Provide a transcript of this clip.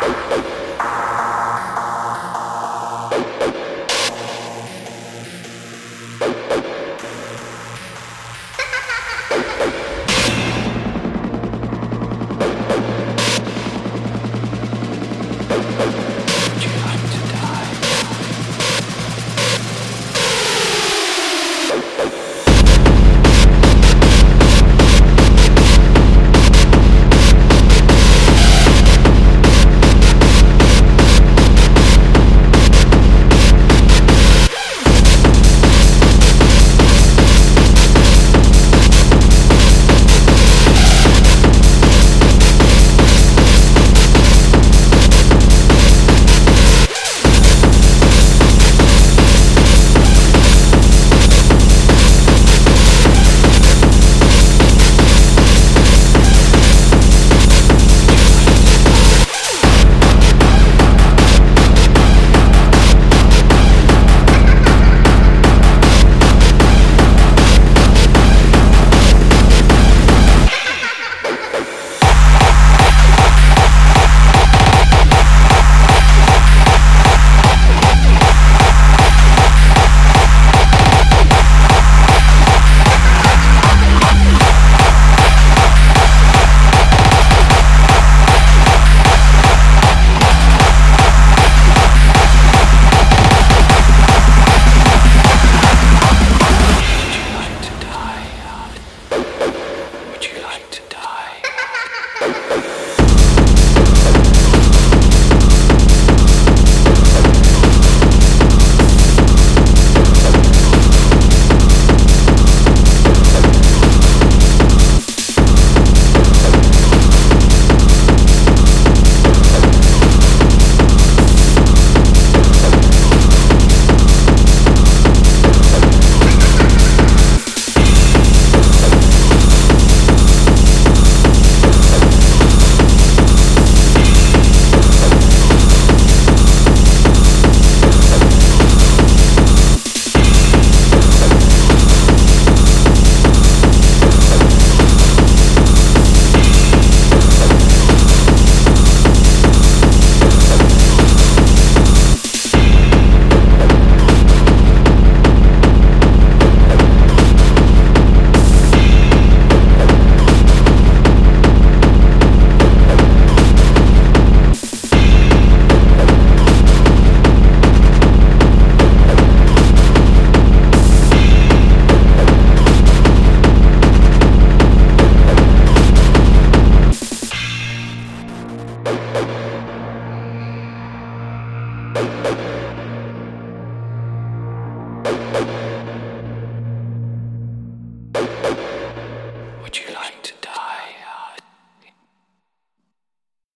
Bye. Thank